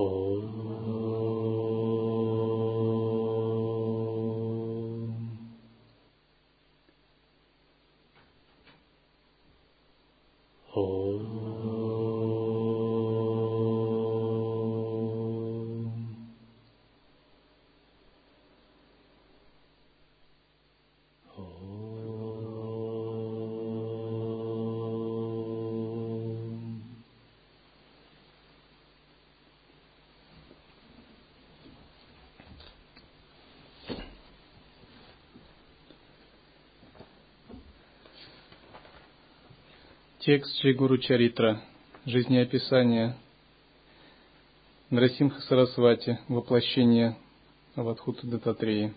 Oh. Текст Шри Чаритра. Жизнеописание Нрасимха Сарасвати. Воплощение Авадхута Дататреи.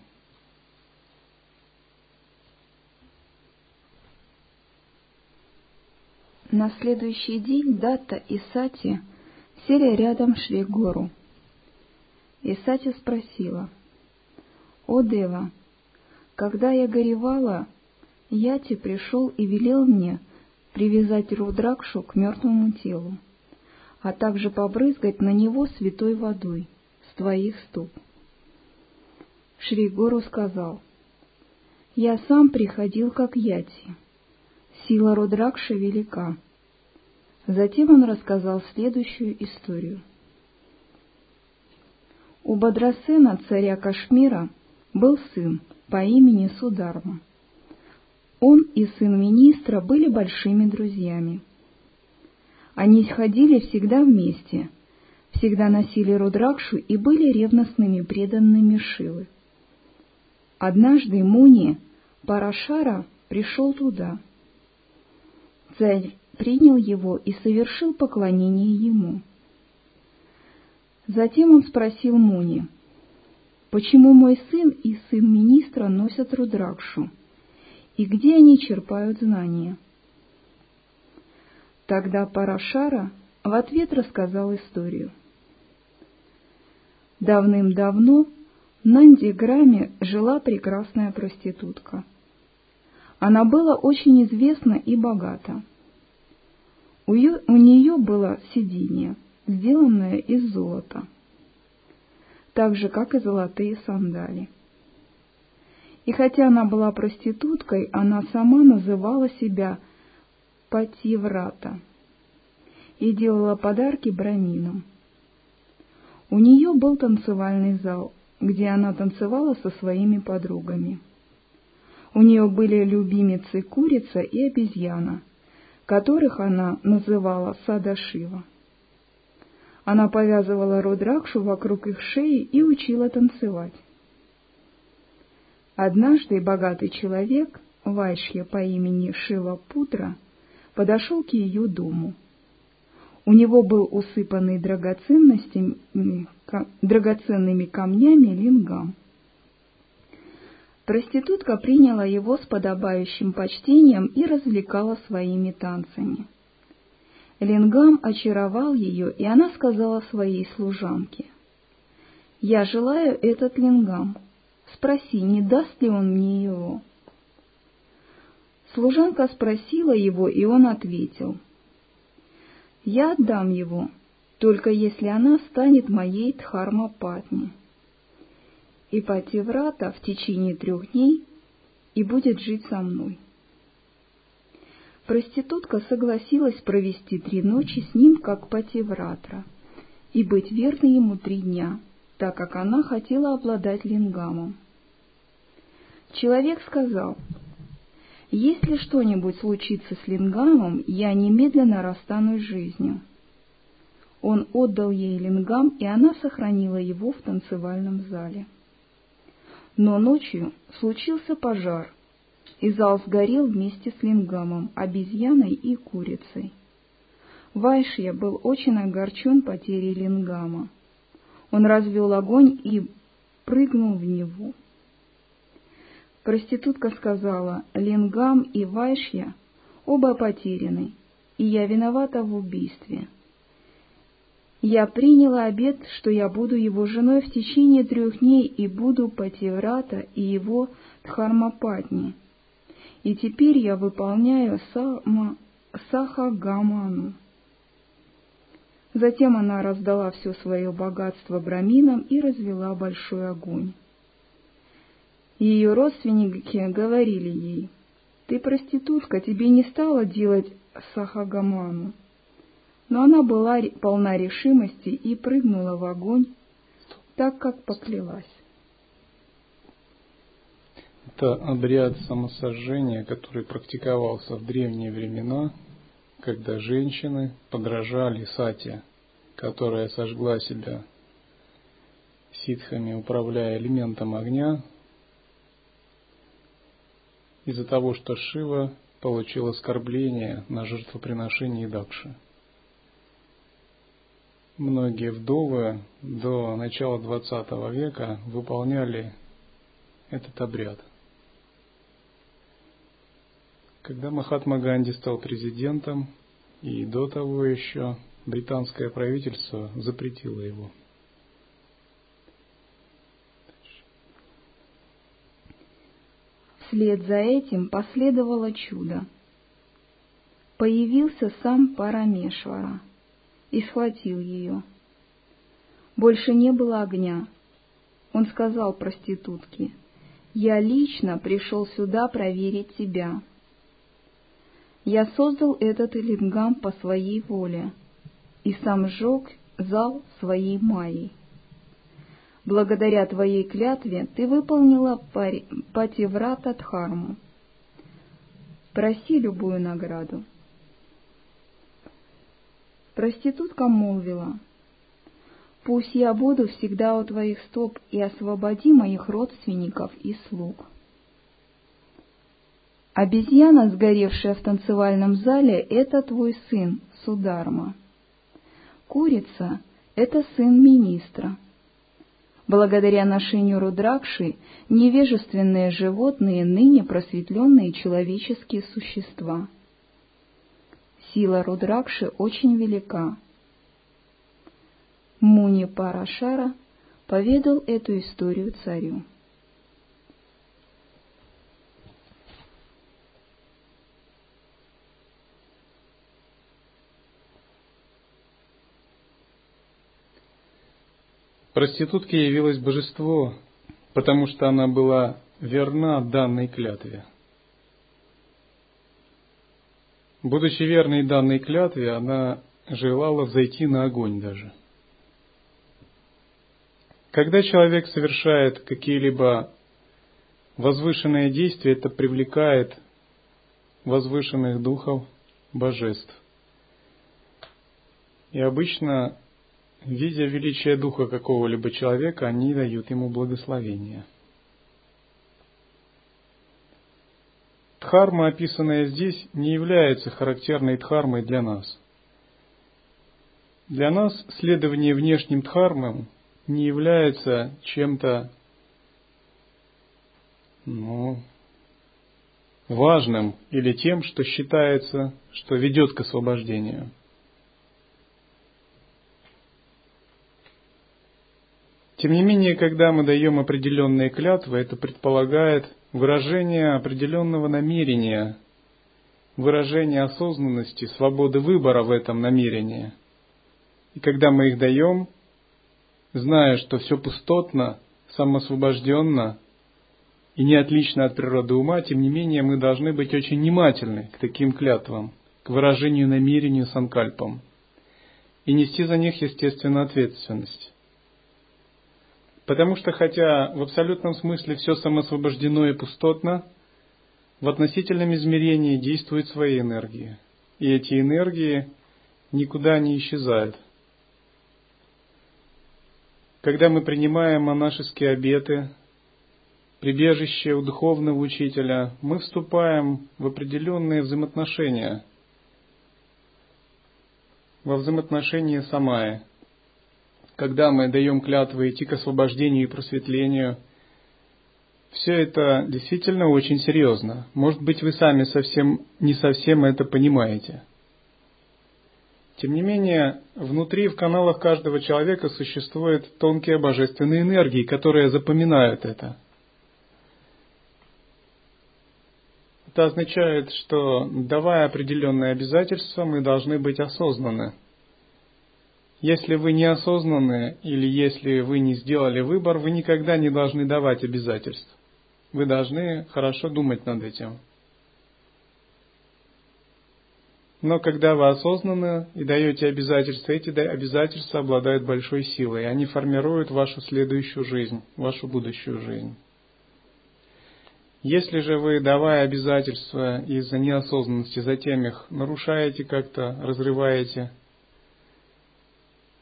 На следующий день Датта и Сати сели рядом Шри Гору. И Сати спросила, «О, Дева, когда я горевала, Яти пришел и велел мне — привязать Рудракшу к мертвому телу, а также побрызгать на него святой водой с твоих стоп. Шри Гору сказал, «Я сам приходил как Яти. Сила Рудракши велика». Затем он рассказал следующую историю. У Бадрасена, царя Кашмира, был сын по имени Сударма — он и сын министра были большими друзьями. Они ходили всегда вместе, всегда носили рудракшу и были ревностными преданными Шивы. Однажды Муни, Парашара, пришел туда. Царь принял его и совершил поклонение ему. Затем он спросил Муни, почему мой сын и сын министра носят рудракшу? И где они черпают знания. Тогда Парашара в ответ рассказал историю. Давным-давно в Нандиграме жила прекрасная проститутка. Она была очень известна и богата. У, ее, у нее было сиденье, сделанное из золота, так же, как и золотые сандали. И хотя она была проституткой, она сама называла себя Пативрата и делала подарки браминам. У нее был танцевальный зал, где она танцевала со своими подругами. У нее были любимицы курица и обезьяна, которых она называла Садашива. Она повязывала рудракшу вокруг их шеи и учила танцевать. Однажды богатый человек, Вайшья по имени Шива Путра, подошел к ее дому. У него был усыпанный драгоценностями, драгоценными камнями лингам. Проститутка приняла его с подобающим почтением и развлекала своими танцами. Лингам очаровал ее, и она сказала своей служанке, «Я желаю этот лингам, Спроси, не даст ли он мне его. Служанка спросила его, и он ответил, «Я отдам его, только если она станет моей Дхармапатни». И Пативрата в течение трех дней и будет жить со мной. Проститутка согласилась провести три ночи с ним, как Пативратра, и быть верной ему три дня, так как она хотела обладать лингамом. Человек сказал, «Если что-нибудь случится с Лингамом, я немедленно расстанусь с жизнью». Он отдал ей лингам, и она сохранила его в танцевальном зале. Но ночью случился пожар, и зал сгорел вместе с лингамом, обезьяной и курицей. Вайшья был очень огорчен потерей лингама. Он развел огонь и прыгнул в него. Проститутка сказала, Лингам и Вайшья оба потеряны, и я виновата в убийстве. Я приняла обет, что я буду его женой в течение трех дней и буду Пативрата и его Дхармапатни. И теперь я выполняю сама, Сахагаману. Затем она раздала все свое богатство браминам и развела большой огонь. Ее родственники говорили ей, «Ты проститутка, тебе не стало делать сахагаману». Но она была полна решимости и прыгнула в огонь, так как поклялась. Это обряд самосожжения, который практиковался в древние времена, когда женщины подражали Сате, которая сожгла себя ситхами, управляя элементом огня, из-за того, что Шива получил оскорбление на жертвоприношении Дакши. Многие вдовы до начала XX века выполняли этот обряд. Когда Махатма Ганди стал президентом, и до того еще британское правительство запретило его. Вслед за этим последовало чудо. Появился сам Парамешвара и схватил ее. Больше не было огня. Он сказал проститутке, «Я лично пришел сюда проверить тебя. Я создал этот лингам по своей воле и сам сжег зал своей майей. Благодаря твоей клятве ты выполнила пативрата Дхарму. Проси любую награду. Проститутка молвила, «Пусть я буду всегда у твоих стоп и освободи моих родственников и слуг». Обезьяна, сгоревшая в танцевальном зале, это твой сын, Сударма. Курица — это сын министра. Благодаря ношению рудракши невежественные животные ныне просветленные человеческие существа. Сила рудракши очень велика. Муни Парашара поведал эту историю царю. Проститутке явилось божество, потому что она была верна данной клятве. Будучи верной данной клятве, она желала зайти на огонь даже. Когда человек совершает какие-либо возвышенные действия, это привлекает возвышенных духов, божеств. И обычно Видя величие духа какого-либо человека, они дают ему благословение. Дхарма, описанная здесь, не является характерной дхармой для нас. Для нас следование внешним дхармам не является чем-то ну, важным или тем, что считается, что ведет к освобождению – Тем не менее, когда мы даем определенные клятвы, это предполагает выражение определенного намерения, выражение осознанности, свободы выбора в этом намерении. И когда мы их даем, зная, что все пустотно, самосвобожденно и не отлично от природы ума, тем не менее мы должны быть очень внимательны к таким клятвам, к выражению намерению санкальпам и нести за них, естественно, ответственность. Потому что хотя в абсолютном смысле все самосвобождено и пустотно, в относительном измерении действуют свои энергии. И эти энергии никуда не исчезают. Когда мы принимаем монашеские обеты, прибежище у духовного учителя, мы вступаем в определенные взаимоотношения, во взаимоотношения самая – когда мы даем клятвы идти к освобождению и просветлению, все это действительно очень серьезно. Может быть, вы сами совсем не совсем это понимаете. Тем не менее, внутри, в каналах каждого человека существуют тонкие божественные энергии, которые запоминают это. Это означает, что давая определенные обязательства, мы должны быть осознаны – Если вы неосознанны или если вы не сделали выбор, вы никогда не должны давать обязательств. Вы должны хорошо думать над этим. Но когда вы осознанно и даете обязательства, эти обязательства обладают большой силой. Они формируют вашу следующую жизнь, вашу будущую жизнь. Если же вы, давая обязательства из-за неосознанности, затем их нарушаете как-то, разрываете,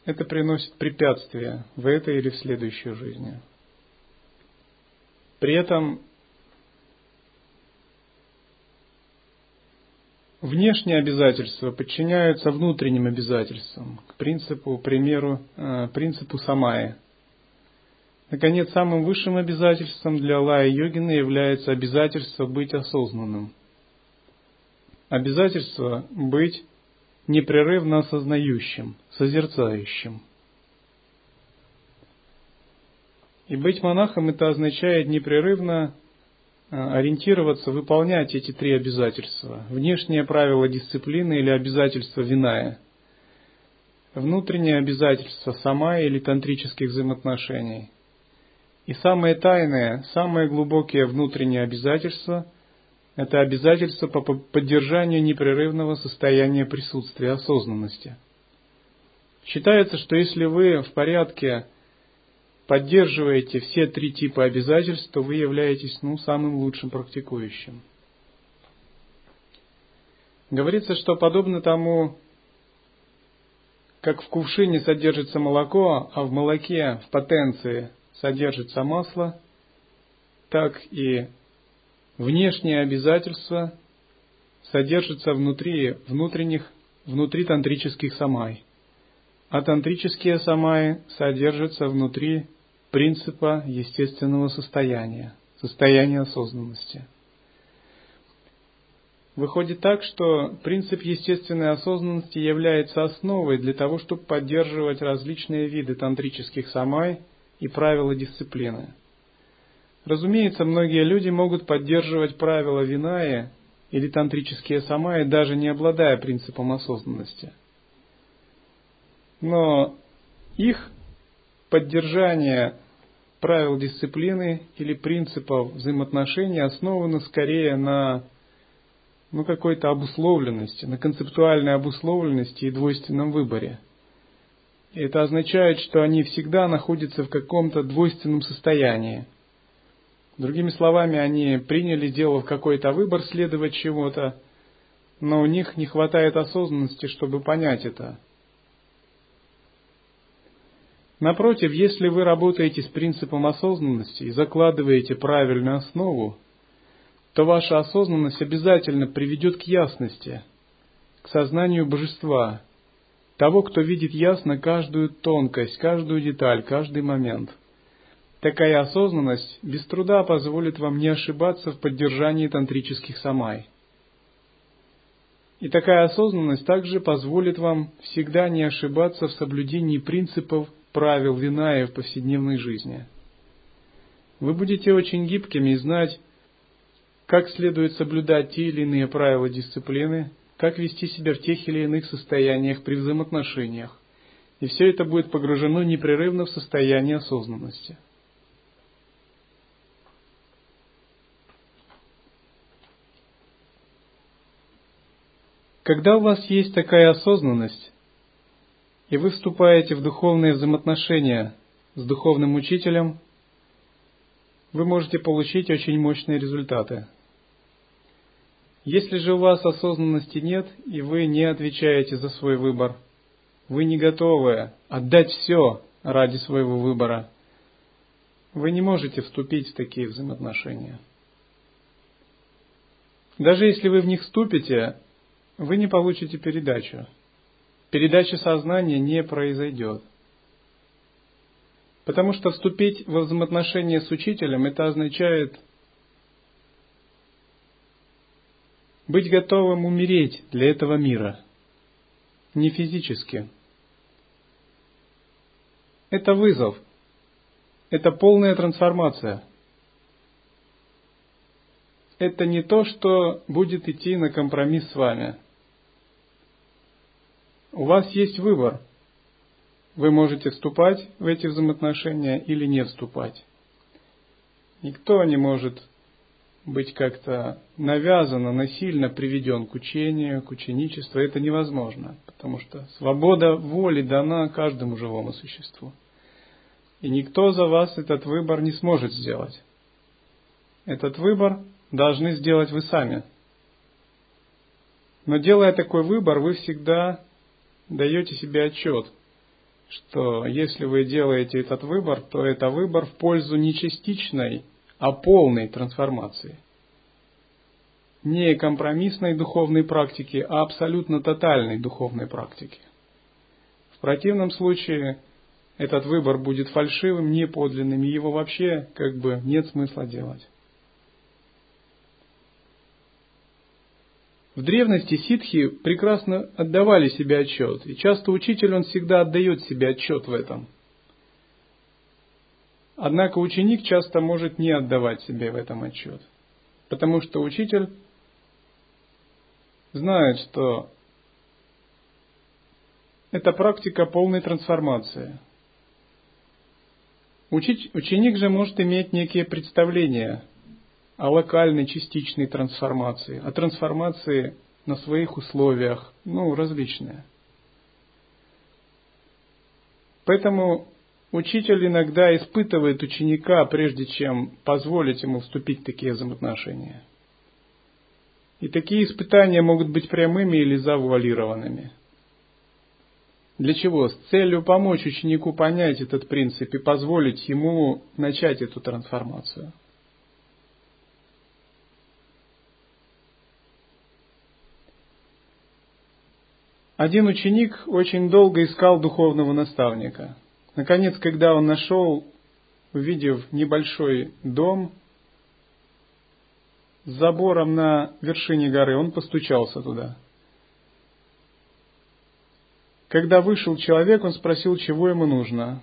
это приносит препятствия в этой или в следующей жизни. При этом внешние обязательства подчиняются внутренним обязательствам, к принципу, примеру, э, принципу самая. Наконец, самым высшим обязательством для лая йогина является обязательство быть осознанным. Обязательство быть непрерывно осознающим, созерцающим. И быть монахом это означает непрерывно э, ориентироваться, выполнять эти три обязательства. Внешнее правило дисциплины или обязательство виная. Внутреннее обязательство сама или тантрических взаимоотношений. И самое тайное, самое глубокие внутренние обязательства – это обязательство по поддержанию непрерывного состояния присутствия осознанности. Считается, что если вы в порядке поддерживаете все три типа обязательств, то вы являетесь ну, самым лучшим практикующим. Говорится, что подобно тому, как в кувшине содержится молоко, а в молоке в потенции содержится масло, так и внешние обязательства содержатся внутри внутренних, внутри тантрических самай, а тантрические самаи содержатся внутри принципа естественного состояния, состояния осознанности. Выходит так, что принцип естественной осознанности является основой для того, чтобы поддерживать различные виды тантрических самай и правила дисциплины – Разумеется, многие люди могут поддерживать правила Виная или тантрические самаи, даже не обладая принципом осознанности. Но их поддержание правил дисциплины или принципов взаимоотношений основано скорее на ну, какой-то обусловленности, на концептуальной обусловленности и двойственном выборе. И это означает, что они всегда находятся в каком-то двойственном состоянии – Другими словами, они приняли, сделав какой-то выбор следовать чего-то, но у них не хватает осознанности, чтобы понять это. Напротив, если вы работаете с принципом осознанности и закладываете правильную основу, то ваша осознанность обязательно приведет к ясности, к сознанию божества, того, кто видит ясно каждую тонкость, каждую деталь, каждый момент – Такая осознанность без труда позволит вам не ошибаться в поддержании тантрических самай. И такая осознанность также позволит вам всегда не ошибаться в соблюдении принципов правил Виная в повседневной жизни. Вы будете очень гибкими и знать, как следует соблюдать те или иные правила дисциплины, как вести себя в тех или иных состояниях при взаимоотношениях. И все это будет погружено непрерывно в состояние осознанности. Когда у вас есть такая осознанность, и вы вступаете в духовные взаимоотношения с духовным учителем, вы можете получить очень мощные результаты. Если же у вас осознанности нет, и вы не отвечаете за свой выбор, вы не готовы отдать все ради своего выбора, вы не можете вступить в такие взаимоотношения. Даже если вы в них вступите, вы не получите передачу. Передача сознания не произойдет. Потому что вступить во взаимоотношения с учителем это означает быть готовым умереть для этого мира. Не физически. Это вызов. Это полная трансформация. Это не то, что будет идти на компромисс с вами – у вас есть выбор. Вы можете вступать в эти взаимоотношения или не вступать. Никто не может быть как-то навязанно, насильно приведен к учению, к ученичеству. Это невозможно, потому что свобода воли дана каждому живому существу. И никто за вас этот выбор не сможет сделать. Этот выбор должны сделать вы сами. Но делая такой выбор, вы всегда даете себе отчет, что если вы делаете этот выбор, то это выбор в пользу не частичной, а полной трансформации. Не компромиссной духовной практики, а абсолютно тотальной духовной практики. В противном случае этот выбор будет фальшивым, неподлинным, и его вообще как бы нет смысла делать. В древности ситхи прекрасно отдавали себе отчет, и часто учитель, он всегда отдает себе отчет в этом. Однако ученик часто может не отдавать себе в этом отчет, потому что учитель знает, что это практика полной трансформации. Ученик же может иметь некие представления о локальной частичной трансформации, о трансформации на своих условиях, ну, различные. Поэтому учитель иногда испытывает ученика, прежде чем позволить ему вступить в такие взаимоотношения. И такие испытания могут быть прямыми или завуалированными. Для чего? С целью помочь ученику понять этот принцип и позволить ему начать эту трансформацию. Один ученик очень долго искал духовного наставника. Наконец, когда он нашел, увидев небольшой дом с забором на вершине горы, он постучался туда. Когда вышел человек, он спросил, чего ему нужно.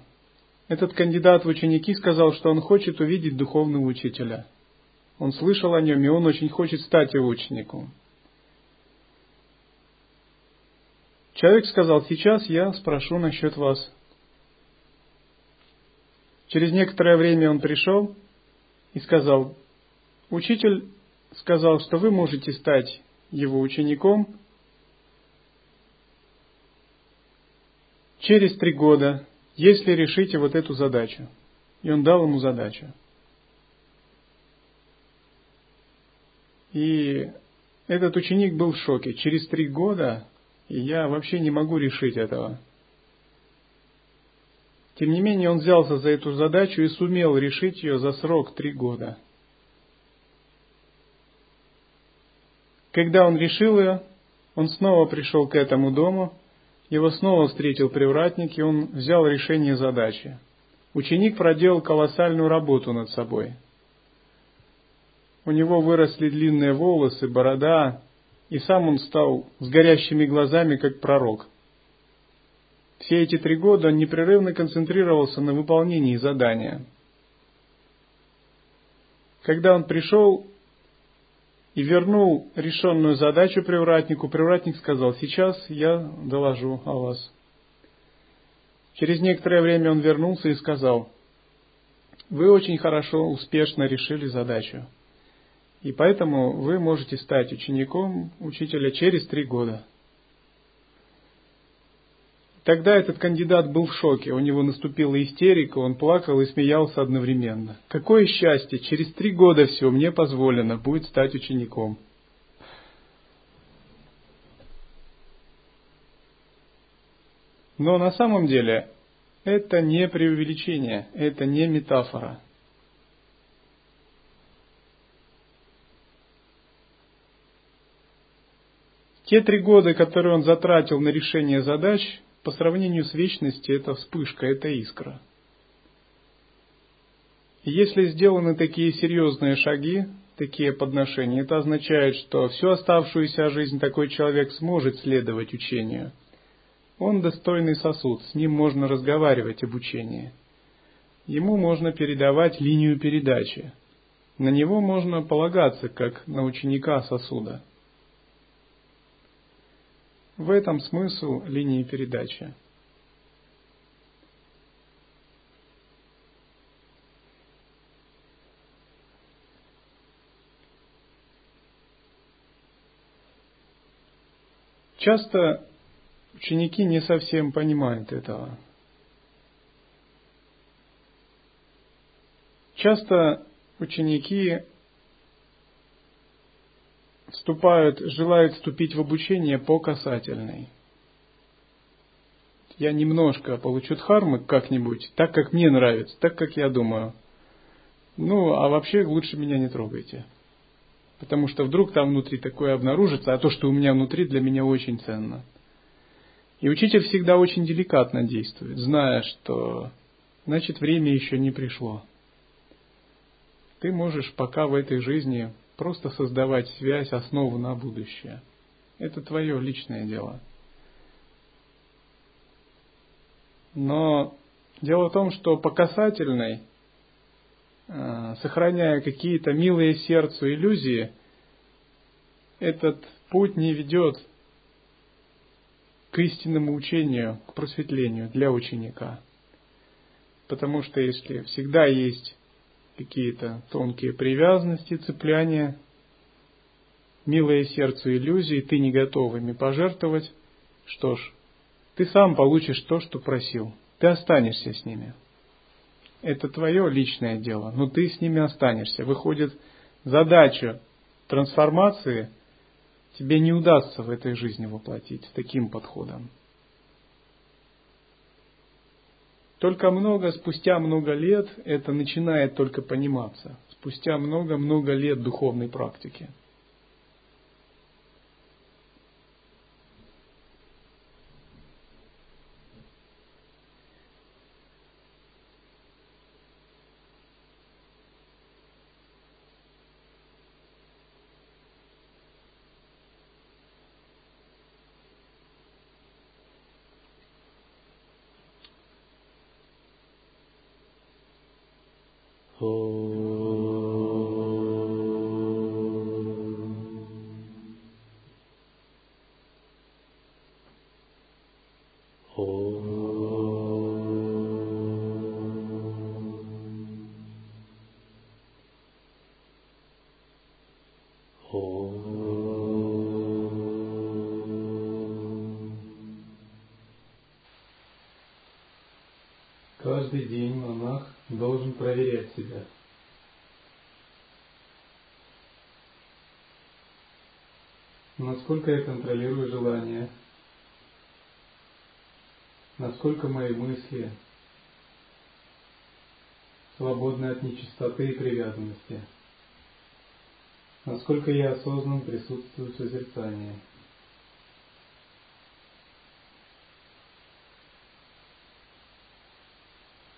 Этот кандидат в ученики сказал, что он хочет увидеть духовного учителя. Он слышал о нем, и он очень хочет стать его учеником. Человек сказал, сейчас я спрошу насчет вас. Через некоторое время он пришел и сказал, учитель сказал, что вы можете стать его учеником через три года, если решите вот эту задачу. И он дал ему задачу. И этот ученик был в шоке. Через три года и я вообще не могу решить этого. Тем не менее, он взялся за эту задачу и сумел решить ее за срок три года. Когда он решил ее, он снова пришел к этому дому, его снова встретил привратник, и он взял решение задачи. Ученик проделал колоссальную работу над собой. У него выросли длинные волосы, борода, и сам он стал с горящими глазами, как пророк. Все эти три года он непрерывно концентрировался на выполнении задания. Когда он пришел и вернул решенную задачу привратнику, привратник сказал, сейчас я доложу о вас. Через некоторое время он вернулся и сказал, вы очень хорошо, успешно решили задачу. И поэтому вы можете стать учеником учителя через три года. Тогда этот кандидат был в шоке, у него наступила истерика, он плакал и смеялся одновременно. Какое счастье, через три года все, мне позволено будет стать учеником. Но на самом деле это не преувеличение, это не метафора. Те три года, которые он затратил на решение задач, по сравнению с вечностью, это вспышка, это искра. Если сделаны такие серьезные шаги, такие подношения, это означает, что всю оставшуюся жизнь такой человек сможет следовать учению. Он достойный сосуд, с ним можно разговаривать об учении. Ему можно передавать линию передачи. На него можно полагаться, как на ученика сосуда. В этом смысл линии передачи. Часто ученики не совсем понимают этого. Часто ученики вступают, желают вступить в обучение по касательной. Я немножко получу дхармы как-нибудь, так как мне нравится, так как я думаю. Ну, а вообще лучше меня не трогайте. Потому что вдруг там внутри такое обнаружится, а то, что у меня внутри, для меня очень ценно. И учитель всегда очень деликатно действует, зная, что значит время еще не пришло. Ты можешь пока в этой жизни просто создавать связь, основу на будущее. Это твое личное дело. Но дело в том, что по касательной, э, сохраняя какие-то милые сердцу иллюзии, этот путь не ведет к истинному учению, к просветлению для ученика. Потому что если всегда есть какие-то тонкие привязанности, цепляния, милое сердцу иллюзии, ты не готов ими пожертвовать, что ж, ты сам получишь то, что просил. Ты останешься с ними. Это твое личное дело, но ты с ними останешься. Выходит, задача трансформации тебе не удастся в этой жизни воплотить с таким подходом. Только много, спустя много лет это начинает только пониматься. Спустя много-много лет духовной практики. Каждый день монах должен проверять себя. Насколько я контролирую желания, насколько мои мысли свободны от нечистоты и привязанности, насколько я осознан присутствую в созерцании.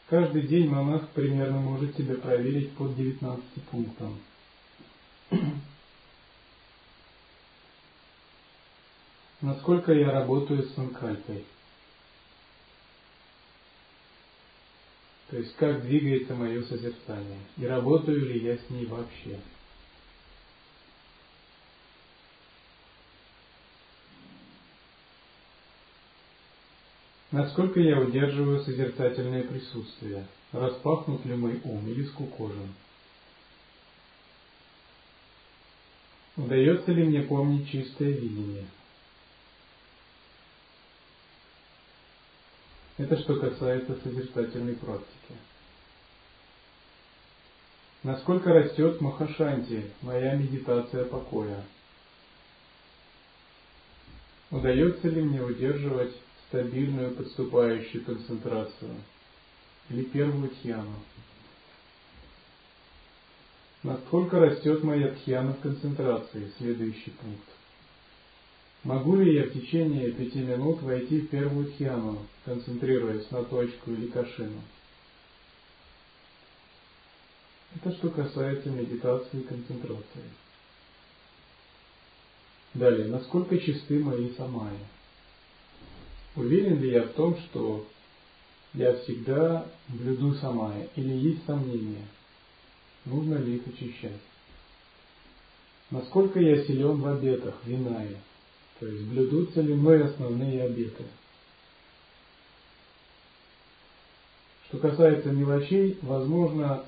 Каждый день монах примерно может себя проверить под 19 пунктам. Насколько я работаю с санкальпой? То есть как двигается мое созерцание? И работаю ли я с ней вообще? Насколько я удерживаю созерцательное присутствие? Распахнут ли мой ум или скукожен? Удается ли мне помнить чистое видение? Это что касается созерцательной практики. Насколько растет Махашанти, моя медитация покоя? Удается ли мне удерживать стабильную подступающую концентрацию или первую тхьяну. Насколько растет моя тхьяна в концентрации? Следующий пункт. Могу ли я в течение пяти минут войти в первую тхьяну, концентрируясь на точку или кашину? Это что касается медитации и концентрации. Далее, насколько чисты мои самаи? Уверен ли я в том, что я всегда блюду самая, или есть сомнения, нужно ли их очищать? Насколько я силен в обетах, винае, то есть блюдутся ли мной основные обеты? Что касается мелочей, возможно,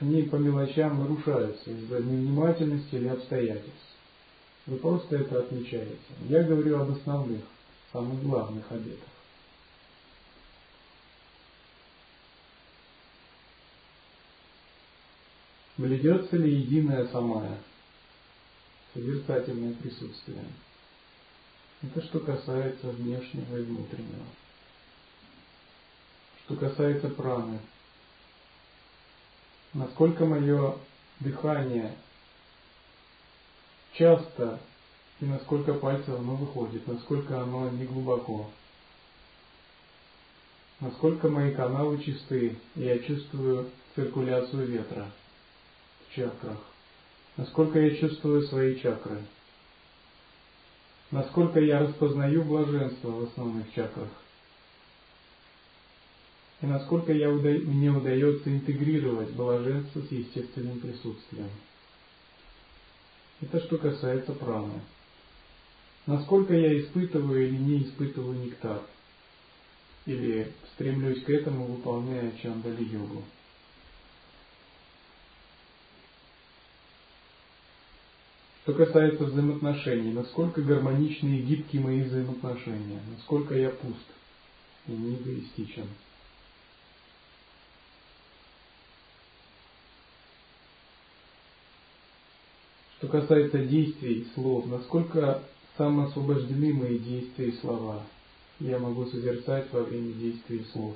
они по мелочам нарушаются из-за невнимательности или обстоятельств. Вы просто это отмечаете. Я говорю об основных, самых главных обетах. Бледется ли единое самая, созерцательное присутствие? Это что касается внешнего и внутреннего. Что касается праны, насколько мое дыхание часто и насколько пальцев оно выходит, насколько оно не глубоко, насколько мои каналы чисты, и я чувствую циркуляцию ветра в чакрах, насколько я чувствую свои чакры, насколько я распознаю блаженство в основных чакрах, и насколько я, мне удается интегрировать блаженство с естественным присутствием. Это что касается праны. Насколько я испытываю или не испытываю нектар, или стремлюсь к этому, выполняя чандали Что касается взаимоотношений, насколько гармоничны и гибкие мои взаимоотношения, насколько я пуст и не эгоистичен. Что касается действий и слов, насколько самоосвобождены мои действия и слова, я могу созерцать во время действий и слов.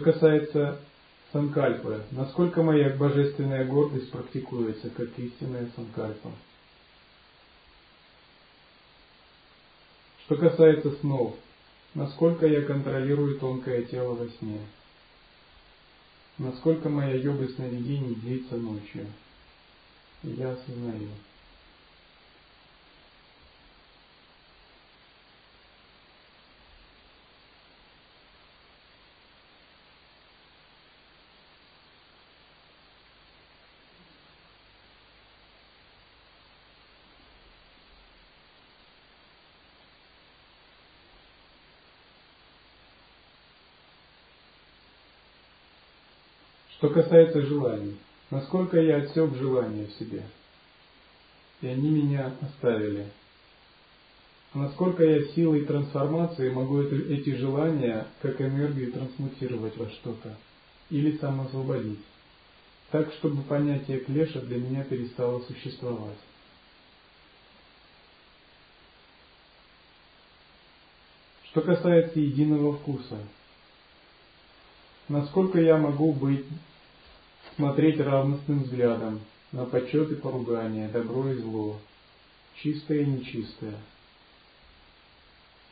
Что касается санкальпы, насколько моя божественная гордость практикуется как истинная санкальпа. Что касается снов, насколько я контролирую тонкое тело во сне, насколько моя йога сновидений длится ночью. Я осознаю. Что касается желаний, насколько я отсек желания в себе, и они меня оставили. Насколько я силой трансформации могу эти желания как энергию трансмутировать во что-то или самоосвободить, так, чтобы понятие клеша для меня перестало существовать. Что касается единого вкуса, насколько я могу быть смотреть равностным взглядом на почет и поругание, добро и зло, чистое и нечистое,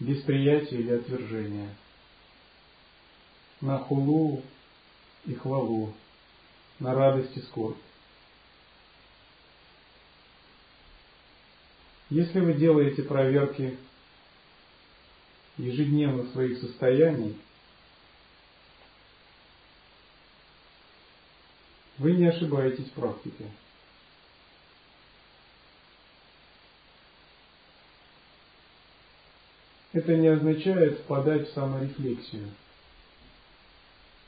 без приятия или отвержения, на хулу и хвалу, на радость и скорбь. Если вы делаете проверки ежедневно своих состояний, Вы не ошибаетесь в практике. Это не означает впадать в саморефлексию.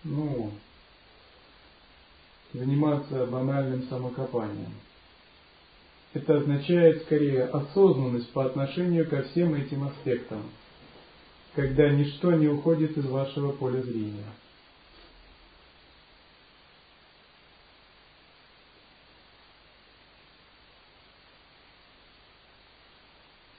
Ну, заниматься банальным самокопанием. Это означает скорее осознанность по отношению ко всем этим аспектам, когда ничто не уходит из вашего поля зрения.